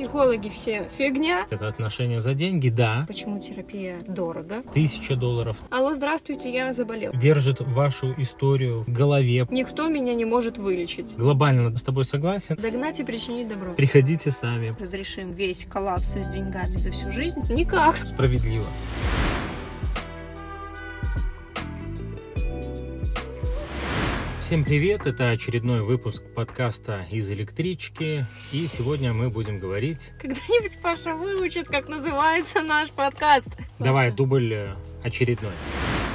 Психологи все фигня. Это отношения за деньги, да. Почему терапия дорого? Тысяча долларов. Алло, здравствуйте, я заболел. Держит вашу историю в голове. Никто меня не может вылечить. Глобально с тобой согласен. Догнать и причинить добро. Приходите сами. Разрешим весь коллапс с деньгами за всю жизнь? Никак. Справедливо. Всем привет! Это очередной выпуск подкаста из электрички. И сегодня мы будем говорить... Когда-нибудь Паша выучит, как называется наш подкаст. Давай, дубль э, очередной.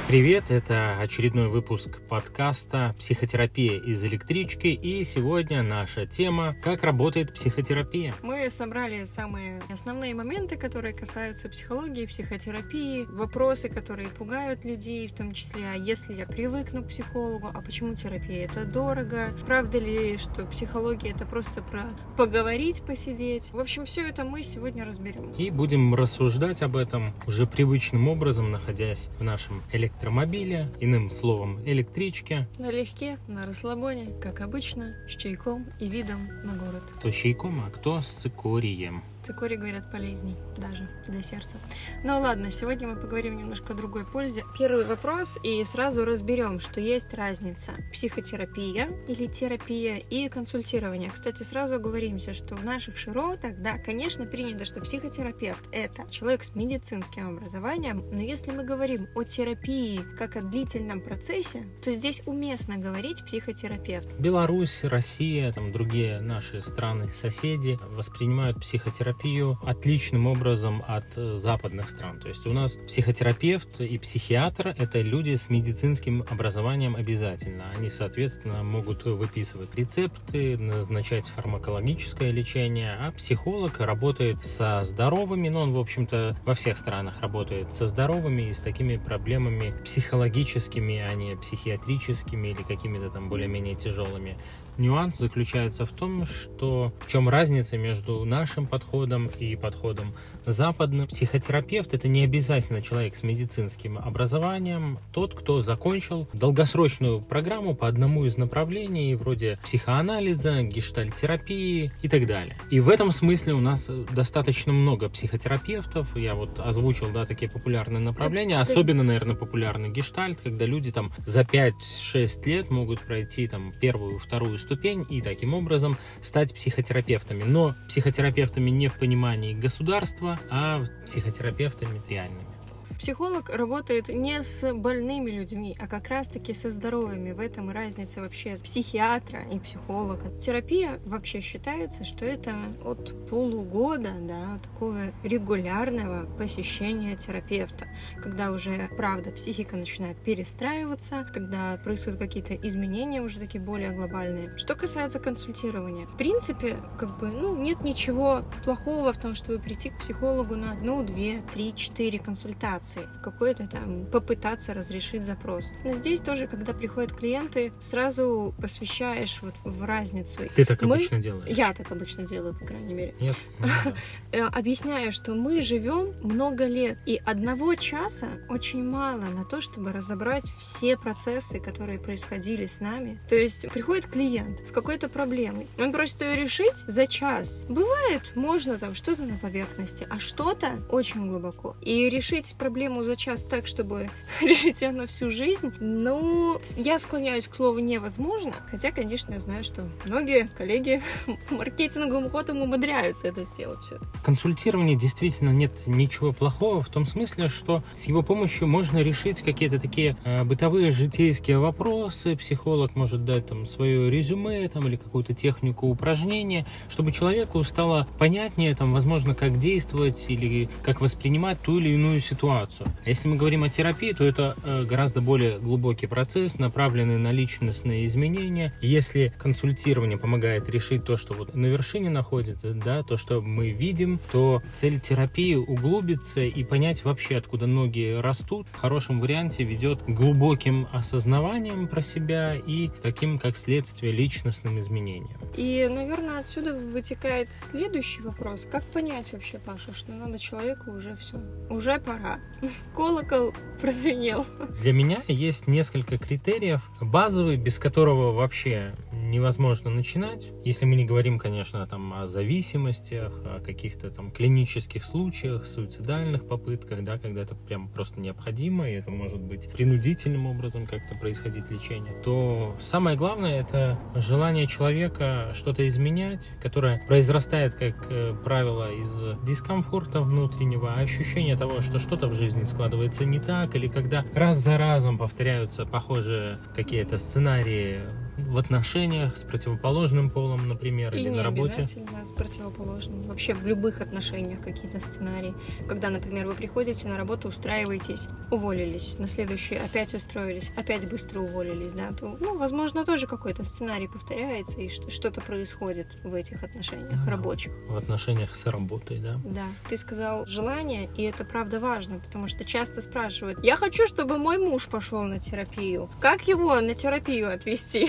Привет, это очередной выпуск подкаста «Психотерапия из электрички» и сегодня наша тема «Как работает психотерапия». Мы собрали самые основные моменты, которые касаются психологии, психотерапии, вопросы, которые пугают людей, в том числе, а если я привыкну к психологу, а почему терапия это дорого, правда ли, что психология это просто про поговорить, посидеть. В общем, все это мы сегодня разберем. И будем рассуждать об этом уже привычным образом, находясь в нашем электро электромобиле, иным словом электричке. Налегке, на расслабоне, как обычно, с чайком и видом на город. Кто с чайком, а кто с цикорием. Цикорий, говорят, полезней даже для сердца. Ну ладно, сегодня мы поговорим немножко о другой пользе. Первый вопрос, и сразу разберем, что есть разница. Психотерапия или терапия и консультирование. Кстати, сразу оговоримся, что в наших широтах, да, конечно, принято, что психотерапевт — это человек с медицинским образованием, но если мы говорим о терапии как о длительном процессе, то здесь уместно говорить психотерапевт. Беларусь, Россия, там другие наши страны-соседи воспринимают психотерапию психотерапию отличным образом от э, западных стран. То есть у нас психотерапевт и психиатр — это люди с медицинским образованием обязательно. Они, соответственно, могут выписывать рецепты, назначать фармакологическое лечение, а психолог работает со здоровыми, но он, в общем-то, во всех странах работает со здоровыми и с такими проблемами психологическими, а не психиатрическими или какими-то там более-менее тяжелыми. Нюанс заключается в том, что в чем разница между нашим подходом и подходом западным. Психотерапевт это не обязательно человек с медицинским образованием, тот, кто закончил долгосрочную программу по одному из направлений, вроде психоанализа, гештальтерапии и так далее. И в этом смысле у нас достаточно много психотерапевтов. Я вот озвучил, да, такие популярные направления. Особенно, наверное, популярный гештальт, когда люди там за 5-6 лет могут пройти там первую, вторую ступень и таким образом стать психотерапевтами. Но психотерапевтами не в понимании государства, а психотерапевтами реальными. Психолог работает не с больными людьми, а как раз-таки со здоровыми. В этом и разница вообще психиатра и психолога. Терапия вообще считается, что это от полугода да, такого регулярного посещения терапевта, когда уже, правда, психика начинает перестраиваться, когда происходят какие-то изменения уже такие более глобальные. Что касается консультирования, в принципе, как бы, ну, нет ничего плохого в том, чтобы прийти к психологу на одну, две, три, четыре консультации информации, какой-то там попытаться разрешить запрос. Но здесь тоже, когда приходят клиенты, сразу посвящаешь вот в разницу. Ты так мы... обычно делаешь? Я так обычно делаю, по крайней мере. Нет. Э, объясняю, что мы живем много лет, и одного часа очень мало на то, чтобы разобрать все процессы, которые происходили с нами. То есть приходит клиент с какой-то проблемой, он просит ее решить за час. Бывает, можно там что-то на поверхности, а что-то очень глубоко. И решить проблему проблему за час так, чтобы решить ее на всю жизнь, ну, я склоняюсь к слову невозможно, хотя, конечно, я знаю, что многие коллеги маркетинговым ходом умудряются это сделать все. В консультировании действительно нет ничего плохого в том смысле, что с его помощью можно решить какие-то такие э, бытовые житейские вопросы, психолог может дать там свое резюме там или какую-то технику упражнения, чтобы человеку стало понятнее там, возможно, как действовать или как воспринимать ту или иную ситуацию ситуацию. Если мы говорим о терапии, то это э, гораздо более глубокий процесс, направленный на личностные изменения. Если консультирование помогает решить то, что вот на вершине находится, да, то, что мы видим, то цель терапии углубиться и понять вообще, откуда ноги растут, в хорошем варианте ведет к глубоким осознаванием про себя и таким, как следствие, личностным изменениям. И, наверное, отсюда вытекает следующий вопрос. Как понять вообще, Паша, что надо человеку уже все, уже пора? Колокол прозвенел. Для меня есть несколько критериев. Базовый, без которого вообще невозможно начинать. Если мы не говорим, конечно, там о зависимостях, о каких-то там клинических случаях, суицидальных попытках, да, когда это прям просто необходимо, и это может быть принудительным образом как-то происходить лечение, то самое главное это желание человека что-то изменять, которое произрастает, как э, правило, из дискомфорта внутреннего, ощущения того, что что-то в жизни складывается не так, или когда раз за разом повторяются похожие какие-то сценарии в отношениях с противоположным полом, например, И или не на работе. обязательно с противоположным. Вообще в любых отношениях какие-то сценарии. Когда, например, вы приходите на работу, устраиваетесь, уволились, на следующий опять устроились, опять быстро уволились, да, то, ну, возможно, тоже какой-то сценарий повторяется и что- что-то происходит в этих отношениях Да. рабочих. В отношениях с работой, да. Да, ты сказал желание, и это правда важно, потому что часто спрашивают, я хочу, чтобы мой муж пошел на терапию. Как его на терапию отвести?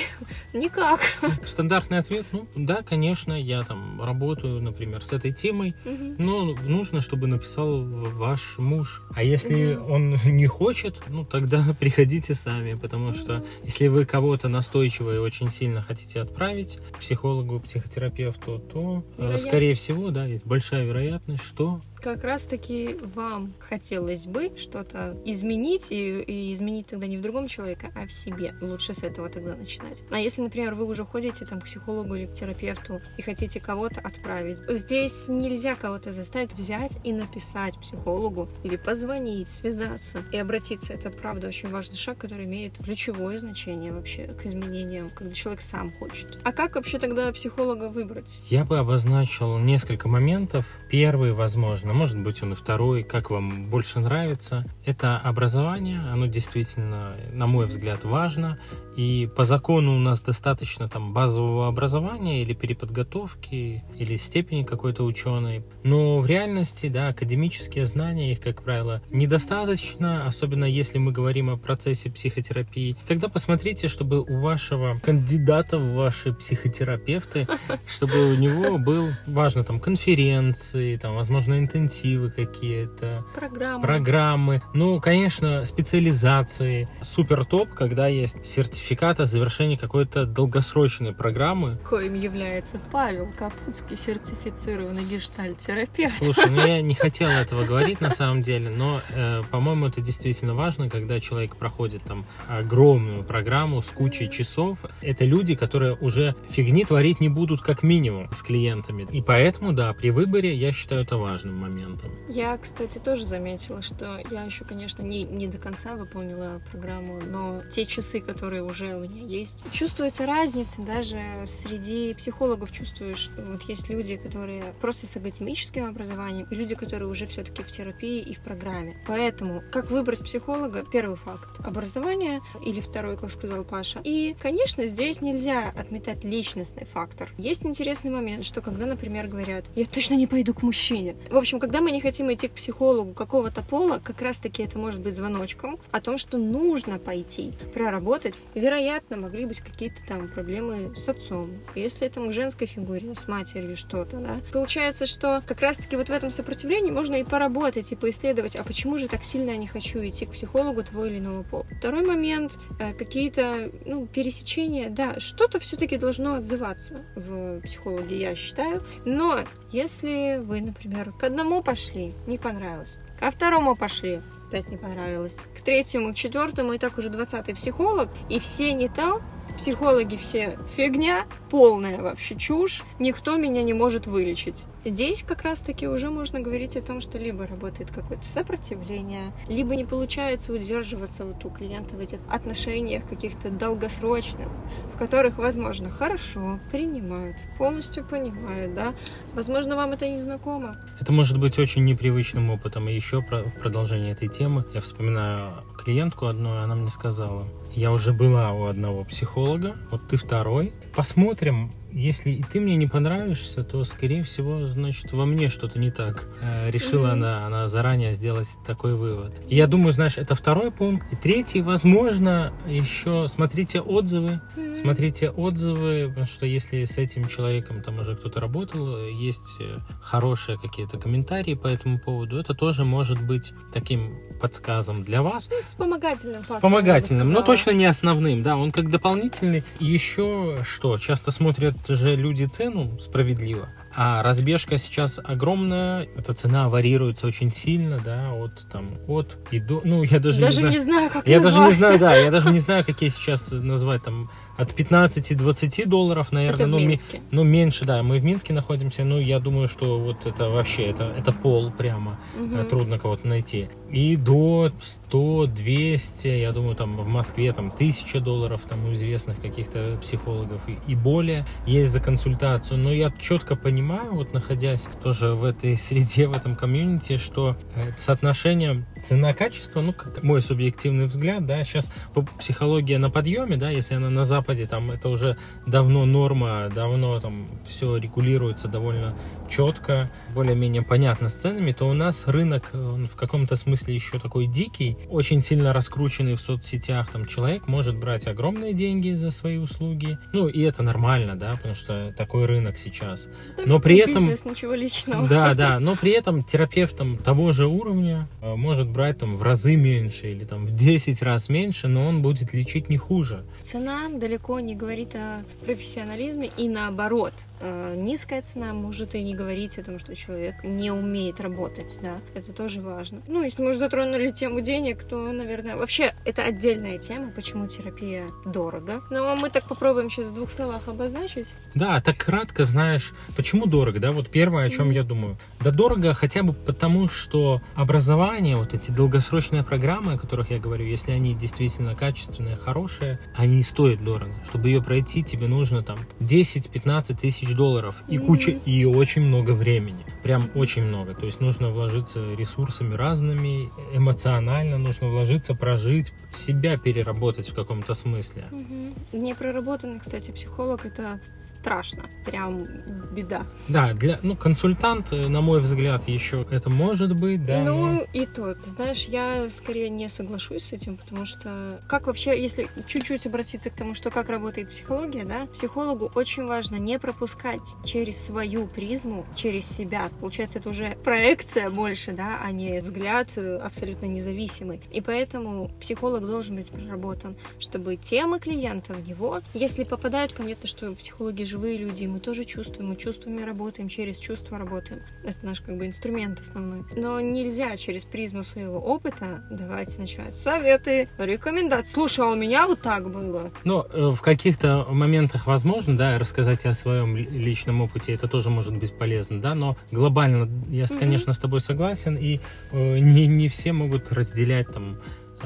Никак. Стандартный ответ, ну да, конечно, я там работаю, например, с этой темой, но нужно, чтобы написал ваш муж. А если он не хочет, ну тогда приходите сами, потому что если вы кого-то настойчиво и очень сильно хотите отправить психологу, психотерапевту, то, э, Вероятно. скорее всего, да, есть большая вероятность, что Как раз-таки вам хотелось бы что-то изменить, и, и изменить тогда не в другом человеке, а в себе. Лучше с этого тогда начинать. А если, например, вы уже ходите там, к психологу или к терапевту и хотите кого-то отправить, здесь нельзя кого-то заставить взять и написать психологу или позвонить, связаться и обратиться. Это, правда, очень важный шаг, который имеет ключевое значение вообще к изменениям, когда человек сам хочет. А как вообще тогда психолога выбрать? Я бы обозначил несколько моментов. Первый, возможно, может быть он и второй, как вам больше нравится. Это образование, оно действительно, на мой взгляд, важно. И по закону у нас достаточно там базового образования или переподготовки, или степени какой-то ученой. Но в реальности, да, академические знания, их, как правило, недостаточно, особенно если мы говорим о процессе психотерапии. Тогда посмотрите, чтобы у вашего кандидата в ваши психотерапевты, чтобы у него был, важно, там, конференции, там, возможно, интенсивы какие-то, Программа. программы. Ну, конечно, специализации. Супер топ, когда есть сертификат о завершении какой-то долгосрочной программы. коим является Павел Капутский, сертифицированный гештальт-терапевт. Слушай, ну я не хотел этого говорить на самом деле, но, э, по-моему, это действительно важно, когда человек проходит там огромную программу с кучей часов. Это люди, которые уже фигни творить не будут как минимум с клиентами. И поэтому, да, при выборе я считаю это важным моментом. Я, кстати, тоже заметила, что я еще, конечно, не, не до конца выполнила программу, но те часы, которые уже у меня есть, чувствуется разница даже среди психологов. Чувствую, что вот есть люди, которые просто с академическим образованием, и люди, которые уже все-таки в терапии и в программе. Поэтому, как выбрать психолога? Первый факт — образование, или второй, как сказал Паша. И, конечно, здесь нельзя отметать личностный фактор. Есть интересный момент, что когда, например, говорят, я точно не пойду к мужчине. В общем, когда мы не хотим идти к психологу какого-то пола, как раз-таки это может быть звоночком о том, что нужно пойти, проработать. Вероятно, могли быть какие-то там проблемы с отцом. Если это к женской фигуре, с матерью что-то, да. Получается, что как раз-таки вот в этом сопротивлении можно и поработать, и поисследовать, а почему же так сильно я не хочу идти к психологу того или иного пола. Второй момент, э, какие-то, ну, пересечения, да, что-то все-таки должно отзываться в психологе, я считаю. Но если вы, например, к одному пошли, не понравилось, ко второму пошли, опять не понравилось, к третьему, к четвертому, и так уже двадцатый психолог, и все не то, психологи все фигня, полная вообще чушь, никто меня не может вылечить. Здесь как раз-таки уже можно говорить о том, что либо работает какое-то сопротивление, либо не получается удерживаться вот у клиента в этих отношениях каких-то долгосрочных, в которых, возможно, хорошо принимают, полностью понимают, да. Возможно, вам это не знакомо. Это может быть очень непривычным опытом. И еще в продолжении этой темы я вспоминаю клиентку одну, и она мне сказала, я уже была у одного психолога, вот ты второй. Посмотрим, посмотрим, если и ты мне не понравишься, то, скорее всего, значит, во мне что-то не так. Э, решила mm-hmm. она, она заранее сделать такой вывод. И я думаю, знаешь, это второй пункт. И третий, возможно, еще смотрите отзывы. Mm-hmm. Смотрите отзывы, потому что если с этим человеком там уже кто-то работал, есть э, хорошие какие-то комментарии по этому поводу, это тоже может быть таким подсказом для вас. Вспомогательным. Вспомогательным, но точно не основным, да, он как дополнительный. Еще что, часто смотрят же люди цену справедливо, а разбежка сейчас огромная, эта цена варьируется очень сильно, да, от там от и до, ну я даже, даже не знаю, не знаю как я назвать. даже не знаю, да, я даже не знаю, какие сейчас назвать там от 15-20 долларов, наверное, это ну, в Минске. Ми, ну меньше, да, мы в Минске находимся, ну я думаю, что вот это вообще это это пол прямо, угу. трудно кого-то найти и до 100, 200, я думаю, там в Москве там тысяча долларов там у известных каких-то психологов и, и более есть за консультацию. Но я четко понимаю, вот находясь тоже в этой среде, в этом комьюнити, что э, соотношение цена-качество, ну, как мой субъективный взгляд, да, сейчас психология на подъеме, да, если она на Западе, там это уже давно норма, давно там все регулируется довольно четко, более-менее понятно с ценами, то у нас рынок он в каком-то смысле еще такой дикий, очень сильно раскрученный в соцсетях, там человек может брать огромные деньги за свои услуги, ну и это нормально, да, потому что такой рынок сейчас. Но при этом... Бизнес, ничего личного. Да, да, но при этом терапевт там, того же уровня э, может брать там в разы меньше или там в 10 раз меньше, но он будет лечить не хуже. Цена далеко не говорит о профессионализме и наоборот. Э, низкая цена может и не говорить о том, что человек не умеет работать, да, это тоже важно. Ну, если мы уже затронули тему денег, то, наверное, вообще это отдельная тема, почему терапия дорого. Но мы так попробуем сейчас в двух словах обозначить. Да, так кратко, знаешь, почему дорого, да, вот первое, о чем mm-hmm. я думаю. Да дорого хотя бы потому, что образование, вот эти долгосрочные программы, о которых я говорю, если они действительно качественные, хорошие, они стоят дорого. Чтобы ее пройти, тебе нужно там 10-15 тысяч долларов и куча, и очень много времени. Прям очень много. То есть нужно вложиться ресурсами разными, эмоционально нужно вложиться, прожить, себя переработать в каком-то смысле. Угу. Непроработанный, кстати, психолог это страшно, прям беда. Да, для, ну, консультант, э, на мой взгляд, еще это может быть, да. Ну, но... и то, ты знаешь, я скорее не соглашусь с этим, потому что как вообще, если чуть-чуть обратиться к тому, что как работает психология, да, психологу очень важно не пропускать через свою призму, через себя. Получается, это уже проекция больше, да, а не взгляд э, абсолютно независимый. И поэтому психолог должен быть проработан, чтобы темы клиента в него, если попадают, понятно, что психологи живые люди, мы тоже чувствуем, мы чувствами работаем, через чувства работаем. Это наш как бы инструмент основной. Но нельзя через призму своего опыта давать начать советы, рекомендации. Слушай, а у меня вот так было. Ну, э, в каких-то моментах возможно, да, рассказать о своем личном опыте, это тоже может быть полезно, да, но глобально я, mm-hmm. конечно, с тобой согласен, и э, не, не все могут разделять там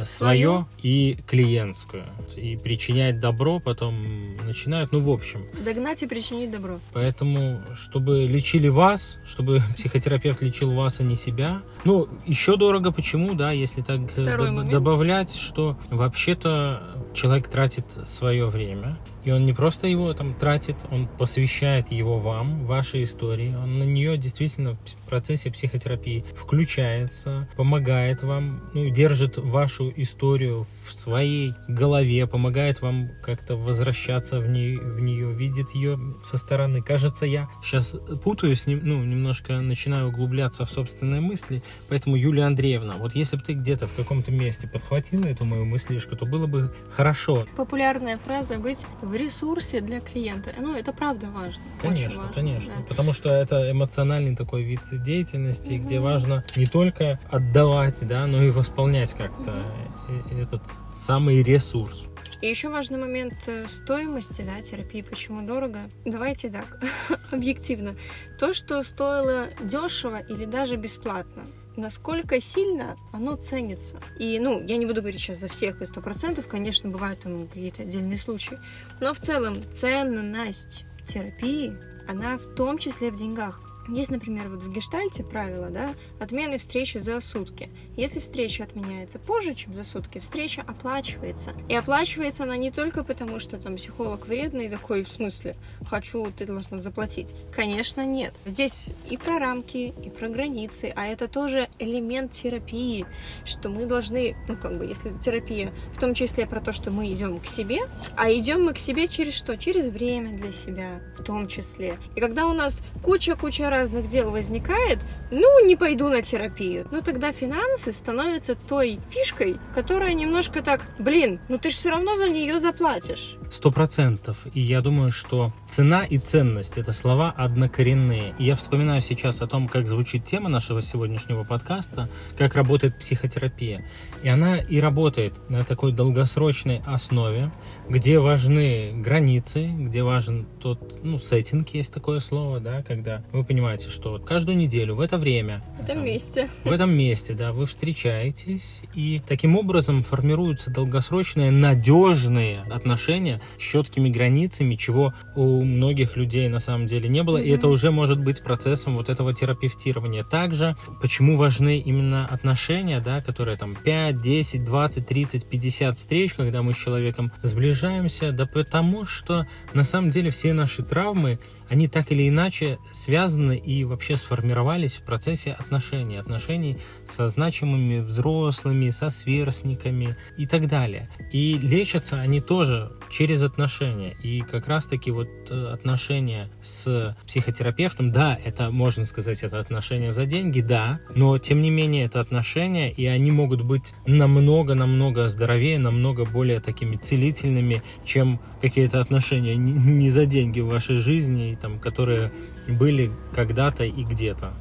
свое и клиентскую. И причинять добро потом начинают, ну, в общем. Догнать и причинить добро. Поэтому, чтобы лечили вас, чтобы психотерапевт лечил вас, а не себя. Ну, еще дорого почему, да, если так э, д- добавлять, что вообще-то человек тратит свое время, и он не просто его там тратит, он посвящает его вам, вашей истории. Он на нее действительно в процессе психотерапии включается, помогает вам, ну, держит вашу историю в своей голове, помогает вам как-то возвращаться в, ней, в нее, видит ее со стороны. Кажется, я сейчас путаюсь, ну, немножко начинаю углубляться в собственные мысли, поэтому, Юлия Андреевна, вот если бы ты где-то в каком-то месте подхватила эту мою мыслишку, то было бы хорошо. Популярная фраза быть ресурсе для клиента. Ну, это правда важно. Конечно, важно, конечно. Да. Потому что это эмоциональный такой вид деятельности, mm-hmm. где важно не только отдавать, да, но и восполнять как-то mm-hmm. этот самый ресурс. И еще важный момент э, стоимости да, терапии, почему дорого. Давайте так, объективно. То, что стоило дешево или даже бесплатно, насколько сильно оно ценится. И, ну, я не буду говорить сейчас за всех и сто процентов, конечно, бывают там какие-то отдельные случаи, но в целом ценность терапии, она в том числе в деньгах. Есть, например, вот в гештальте правило, да, отмены встречи за сутки. Если встреча отменяется позже, чем за сутки, встреча оплачивается. И оплачивается она не только потому, что там психолог вредный такой, в смысле, хочу, ты должна заплатить. Конечно, нет. Здесь и про рамки, и про границы, а это тоже элемент терапии, что мы должны, ну, как бы, если терапия, в том числе про то, что мы идем к себе, а идем мы к себе через что? Через время для себя, в том числе. И когда у нас куча-куча разных дел возникает, ну, не пойду на терапию. Ну, тогда финансы становятся той фишкой, которая немножко так, блин, ну ты же все равно за нее заплатишь. Сто процентов. И я думаю, что цена и ценность — это слова однокоренные. И я вспоминаю сейчас о том, как звучит тема нашего сегодняшнего подкаста, как работает психотерапия. И она и работает на такой долгосрочной основе, где важны границы, где важен тот, ну, сеттинг есть такое слово, да, когда вы понимаете, что каждую неделю в это время... В этом месте. В этом месте, да, вы встречаетесь, и таким образом формируются долгосрочные, надежные отношения с четкими границами, чего у многих людей на самом деле не было, mm-hmm. и это уже может быть процессом вот этого терапевтирования. Также, почему важны именно отношения, да, которые там 5, 5, 10, 20, 30, 50 встреч, когда мы с человеком сближаемся, да потому что на самом деле все наши травмы, они так или иначе связаны и вообще сформировались в процессе отношений, отношений со значимыми взрослыми, со сверстниками и так далее. И лечатся они тоже через отношения. И как раз-таки вот э, отношения с психотерапевтом, да, это, можно сказать, это отношения за деньги, да, но тем не менее это отношения, и они могут быть намного-намного здоровее, намного более такими целительными, чем какие-то отношения не за деньги в вашей жизни, там, которые были когда-то и где-то.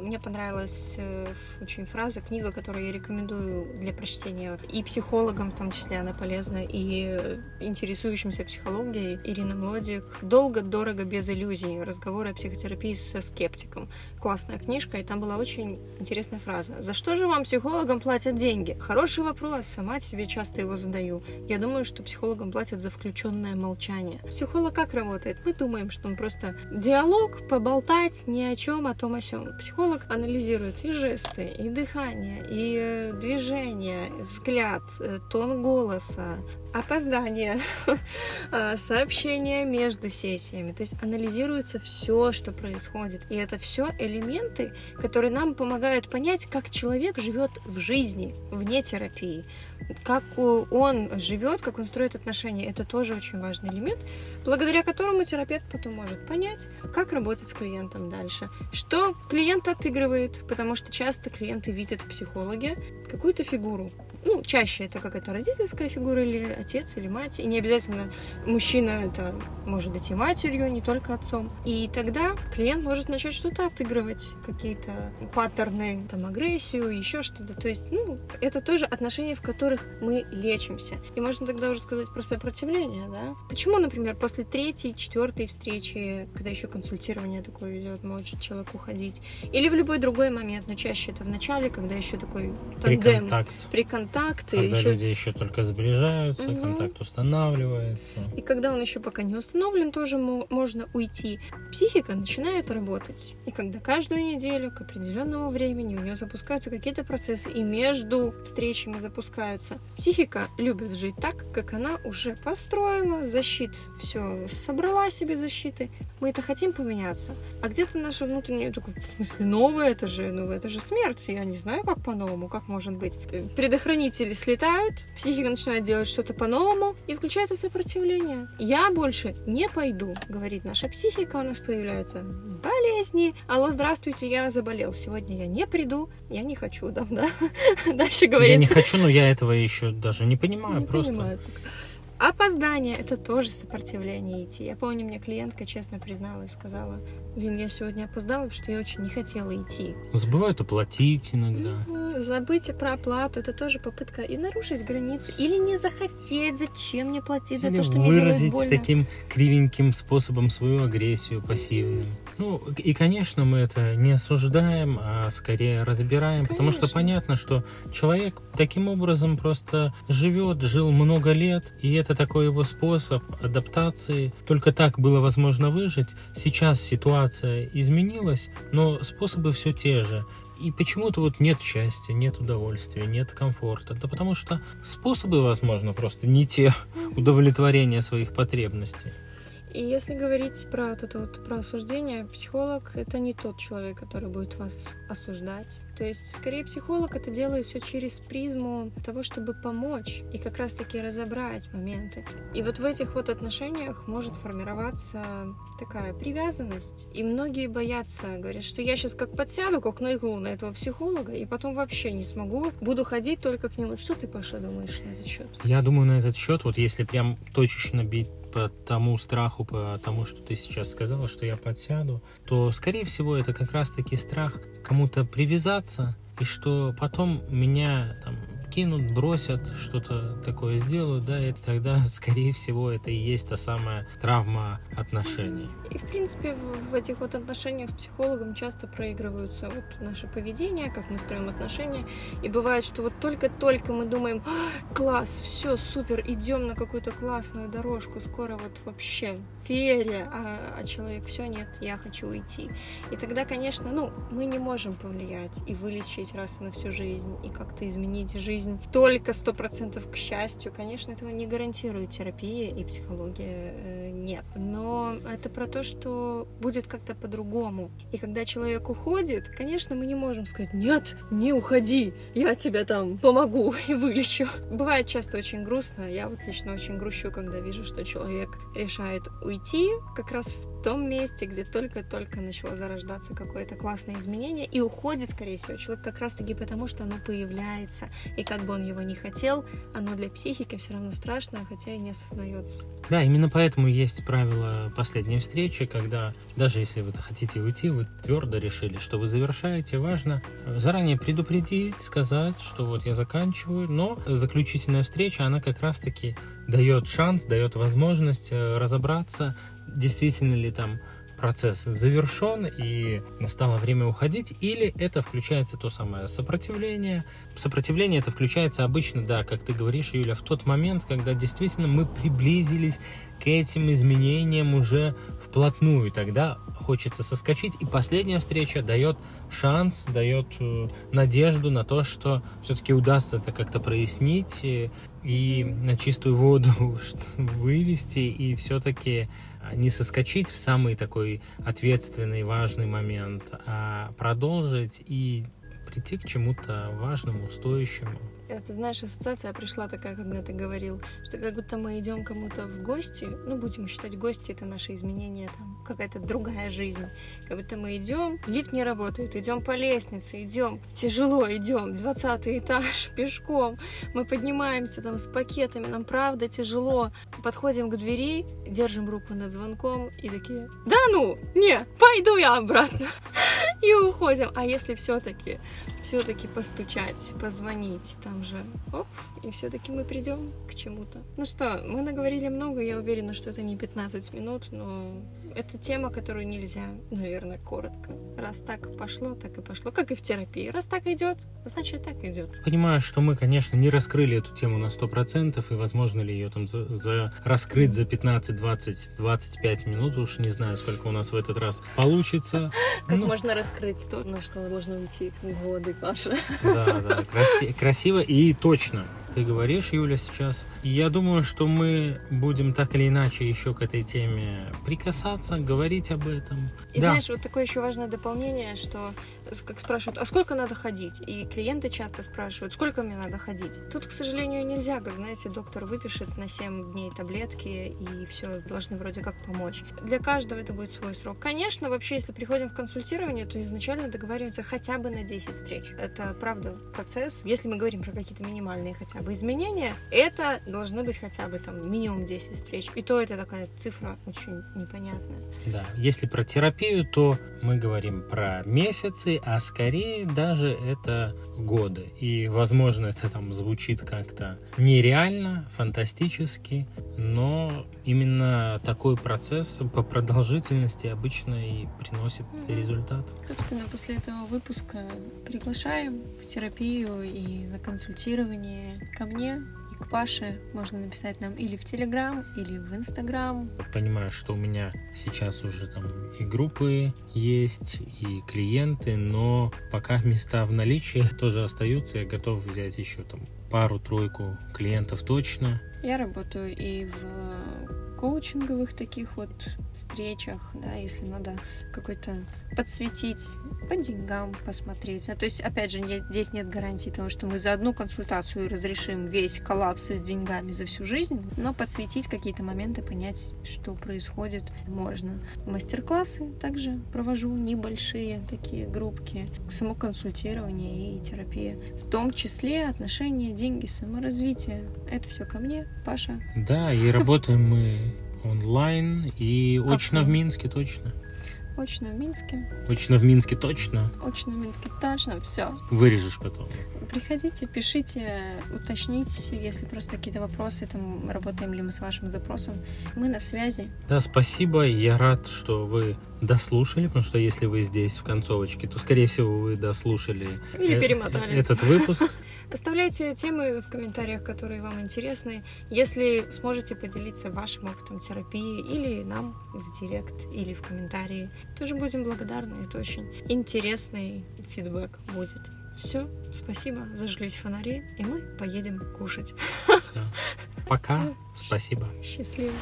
Мне понравилась э, очень фраза, книга, которую я рекомендую для прочтения и психологам, в том числе она полезна, и интересующимся психологией. Ирина Млодик «Долго, дорого, без иллюзий. Разговоры о психотерапии со скептиком». Классная книжка, и там была очень интересная фраза. «За что же вам, психологам, платят деньги?» Хороший вопрос, сама себе часто его задаю. Я думаю, что психологам платят за включенное молчание. Психолог как работает? Мы думаем, что он просто диалог, поболтать ни о чем, о том о сем. Психолог анализирует и жесты, и дыхание, и э, движение, взгляд, э, тон голоса, опоздание, а, сообщения между сессиями. То есть анализируется все, что происходит. И это все элементы, которые нам помогают понять, как человек живет в жизни, вне терапии. Как он живет, как он строит отношения. Это тоже очень важный элемент, благодаря которому терапевт потом может понять, как работать с клиентом дальше. Что клиент отыгрывает, потому что часто клиенты видят в психологе какую-то фигуру, ну, чаще это какая-то родительская фигура или отец, или мать. И не обязательно мужчина это может быть и матерью, не только отцом. И тогда клиент может начать что-то отыгрывать, какие-то паттерны, там, агрессию, еще что-то. То есть, ну, это тоже отношения, в которых мы лечимся. И можно тогда уже сказать про сопротивление, да? Почему, например, после третьей, четвертой встречи, когда еще консультирование такое идет, может человек уходить? Или в любой другой момент, но чаще это в начале, когда еще такой тандем. При контакт. Контакты. Когда еще... люди еще только сближаются, угу. контакт устанавливается. И когда он еще пока не установлен, тоже можно уйти. Психика начинает работать. И когда каждую неделю к определенному времени у нее запускаются какие-то процессы, и между встречами запускаются, психика любит жить так, как она уже построила, защит все собрала себе защиты. Мы это хотим поменяться. А где-то наша внутренняя такой, в смысле, новое, это же, ну, это же смерть. Я не знаю, как по-новому, как может быть. Предохранить хранители слетают, психика начинает делать что-то по-новому, и включается сопротивление. Я больше не пойду, говорит наша психика, у нас появляются болезни. Алло, здравствуйте, я заболел. Сегодня я не приду, я не хочу, да, да. Дальше говорит. Я не хочу, но я этого еще даже не понимаю, не просто. Понимаю. Опоздание — это тоже сопротивление идти. Я помню, мне клиентка честно признала и сказала, блин, я сегодня опоздала, потому что я очень не хотела идти. Забывают оплатить иногда. Mm-hmm. Забыть про оплату — это тоже попытка и нарушить границы, или не захотеть, зачем мне платить или за то, что мне делает больно. выразить таким кривеньким способом свою агрессию пассивным. Ну, и, конечно, мы это не осуждаем, а скорее разбираем, конечно. потому что понятно, что человек таким образом просто живет, жил много лет, и это такой его способ адаптации. Только так было возможно выжить. Сейчас ситуация изменилась, но способы все те же. И почему-то вот нет счастья, нет удовольствия, нет комфорта. Да потому что способы, возможно, просто не те удовлетворения своих потребностей. И если говорить про это вот про осуждение, психолог это не тот человек, который будет вас осуждать. То есть, скорее, психолог это делает все через призму того, чтобы помочь и как раз-таки разобрать моменты. И вот в этих вот отношениях может формироваться такая привязанность. И многие боятся, говорят, что я сейчас как подсяду, как на иглу на этого психолога, и потом вообще не смогу, буду ходить только к нему. Что ты, Паша, думаешь на этот счет? Я думаю на этот счет, вот если прям точечно бить по тому страху, по тому, что ты сейчас сказала, что я подсяду, то, скорее всего, это как раз-таки страх кому-то привязаться, и что потом меня там кинут, бросят, что-то такое сделают, да, и тогда, скорее всего, это и есть та самая травма отношений. И, в принципе, в, в этих вот отношениях с психологом часто проигрываются вот наше поведение, как мы строим отношения, и бывает, что вот только-только мы думаем, а, класс, все, супер, идем на какую-то классную дорожку, скоро вот вообще феерия, а, а человек, все, нет, я хочу уйти. И тогда, конечно, ну, мы не можем повлиять и вылечить раз на всю жизнь, и как-то изменить жизнь жизнь только сто процентов к счастью. Конечно, этого не гарантирует терапия и психология, э, нет. Но это про то, что будет как-то по-другому. И когда человек уходит, конечно, мы не можем сказать, нет, не уходи, я тебе там помогу и вылечу. Бывает часто очень грустно. Я вот лично очень грущу, когда вижу, что человек решает уйти как раз в том месте, где только-только начало зарождаться какое-то классное изменение, и уходит, скорее всего, человек как раз-таки потому, что оно появляется. И как бы он его не хотел, оно для психики все равно страшно, хотя и не осознается. Да, именно поэтому есть правило последней встречи, когда даже если вы хотите уйти, вы твердо решили, что вы завершаете, важно заранее предупредить, сказать, что вот я заканчиваю, но заключительная встреча, она как раз-таки дает шанс, дает возможность э, разобраться, действительно ли там процесс завершен и настало время уходить, или это включается то самое сопротивление. Сопротивление это включается обычно, да, как ты говоришь, Юля, в тот момент, когда действительно мы приблизились к этим изменениям уже вплотную. Тогда хочется соскочить. И последняя встреча дает шанс, дает э, надежду на то, что все-таки удастся это как-то прояснить и, и на чистую воду вывести, и все-таки не соскочить в самый такой ответственный, важный момент, а продолжить и прийти к чему-то важному, стоящему. Это, знаешь, ассоциация пришла такая, когда ты говорил, что как будто мы идем кому-то в гости, ну, будем считать гости, это наше изменение, там, какая-то другая жизнь. Как будто мы идем, лифт не работает, идем по лестнице, идем, тяжело идем, 20 этаж, пешком, мы поднимаемся там с пакетами, нам правда тяжело. Подходим к двери, держим руку над звонком и такие, да ну, не, пойду я обратно. И уходим. А если все-таки, все-таки постучать, позвонить, там же, оп, и все-таки мы придем к чему-то. Ну что, мы наговорили много, я уверена, что это не 15 минут, но это тема, которую нельзя, наверное, коротко. Раз так пошло, так и пошло. Как и в терапии. Раз так идет, значит так идет. Понимаю, что мы, конечно, не раскрыли эту тему на 100%, и возможно ли ее там за, за раскрыть за 15, 20, 25 минут, уж не знаю, сколько у нас в этот раз получится. Как ну, можно раскрыть то, на что можно уйти годы, Паша. Да, да, краси- красиво и точно ты говоришь, Юля, сейчас. И я думаю, что мы будем так или иначе еще к этой теме прикасаться, говорить об этом. И да. знаешь, вот такое еще важное дополнение, что как спрашивают, а сколько надо ходить? И клиенты часто спрашивают, сколько мне надо ходить? Тут, к сожалению, нельзя, как, знаете, доктор выпишет на 7 дней таблетки, и все, должны вроде как помочь. Для каждого это будет свой срок. Конечно, вообще, если приходим в консультирование, то изначально договариваемся хотя бы на 10 встреч. Это, правда, процесс, если мы говорим про какие-то минимальные хотя бы изменения, это должны быть хотя бы там минимум 10 встреч. И то это такая цифра очень непонятная. Да, если про терапию, то мы говорим про месяцы, а скорее даже это годы. И, возможно, это там звучит как-то нереально, фантастически, но именно такой процесс по продолжительности обычно и приносит mm-hmm. результат. Собственно, после этого выпуска приглашаем в терапию и на консультирование ко мне к Паше. Можно написать нам или в Телеграм, или в Инстаграм. Понимаю, что у меня сейчас уже там и группы есть, и клиенты, но пока места в наличии тоже остаются. Я готов взять еще там пару-тройку клиентов точно. Я работаю и в коучинговых таких вот встречах, да, если надо какой-то подсветить по деньгам посмотреть. То есть, опять же, здесь нет гарантии того, что мы за одну консультацию разрешим весь коллапс с деньгами за всю жизнь, но подсветить какие-то моменты, понять, что происходит, можно. Мастер-классы также провожу, небольшие такие группки, самоконсультирование и терапия. В том числе отношения, деньги, саморазвитие. Это все ко мне, Паша. Да, и работаем мы онлайн и очно в Минске точно. Очно в Минске. Очно в Минске точно. Очно в Минске точно, все. Вырежешь потом. Приходите, пишите, уточните, если просто какие-то вопросы, там, работаем ли мы с вашим запросом. Мы на связи. Да, спасибо. Я рад, что вы дослушали, потому что если вы здесь в концовочке, то, скорее всего, вы дослушали Или перемотали. этот выпуск. Оставляйте темы в комментариях, которые вам интересны. Если сможете поделиться вашим опытом терапии или нам в директ или в комментарии, тоже будем благодарны. Это очень интересный фидбэк будет. Все, спасибо, зажглись фонари, и мы поедем кушать. Все. Пока, спасибо. Счастливо.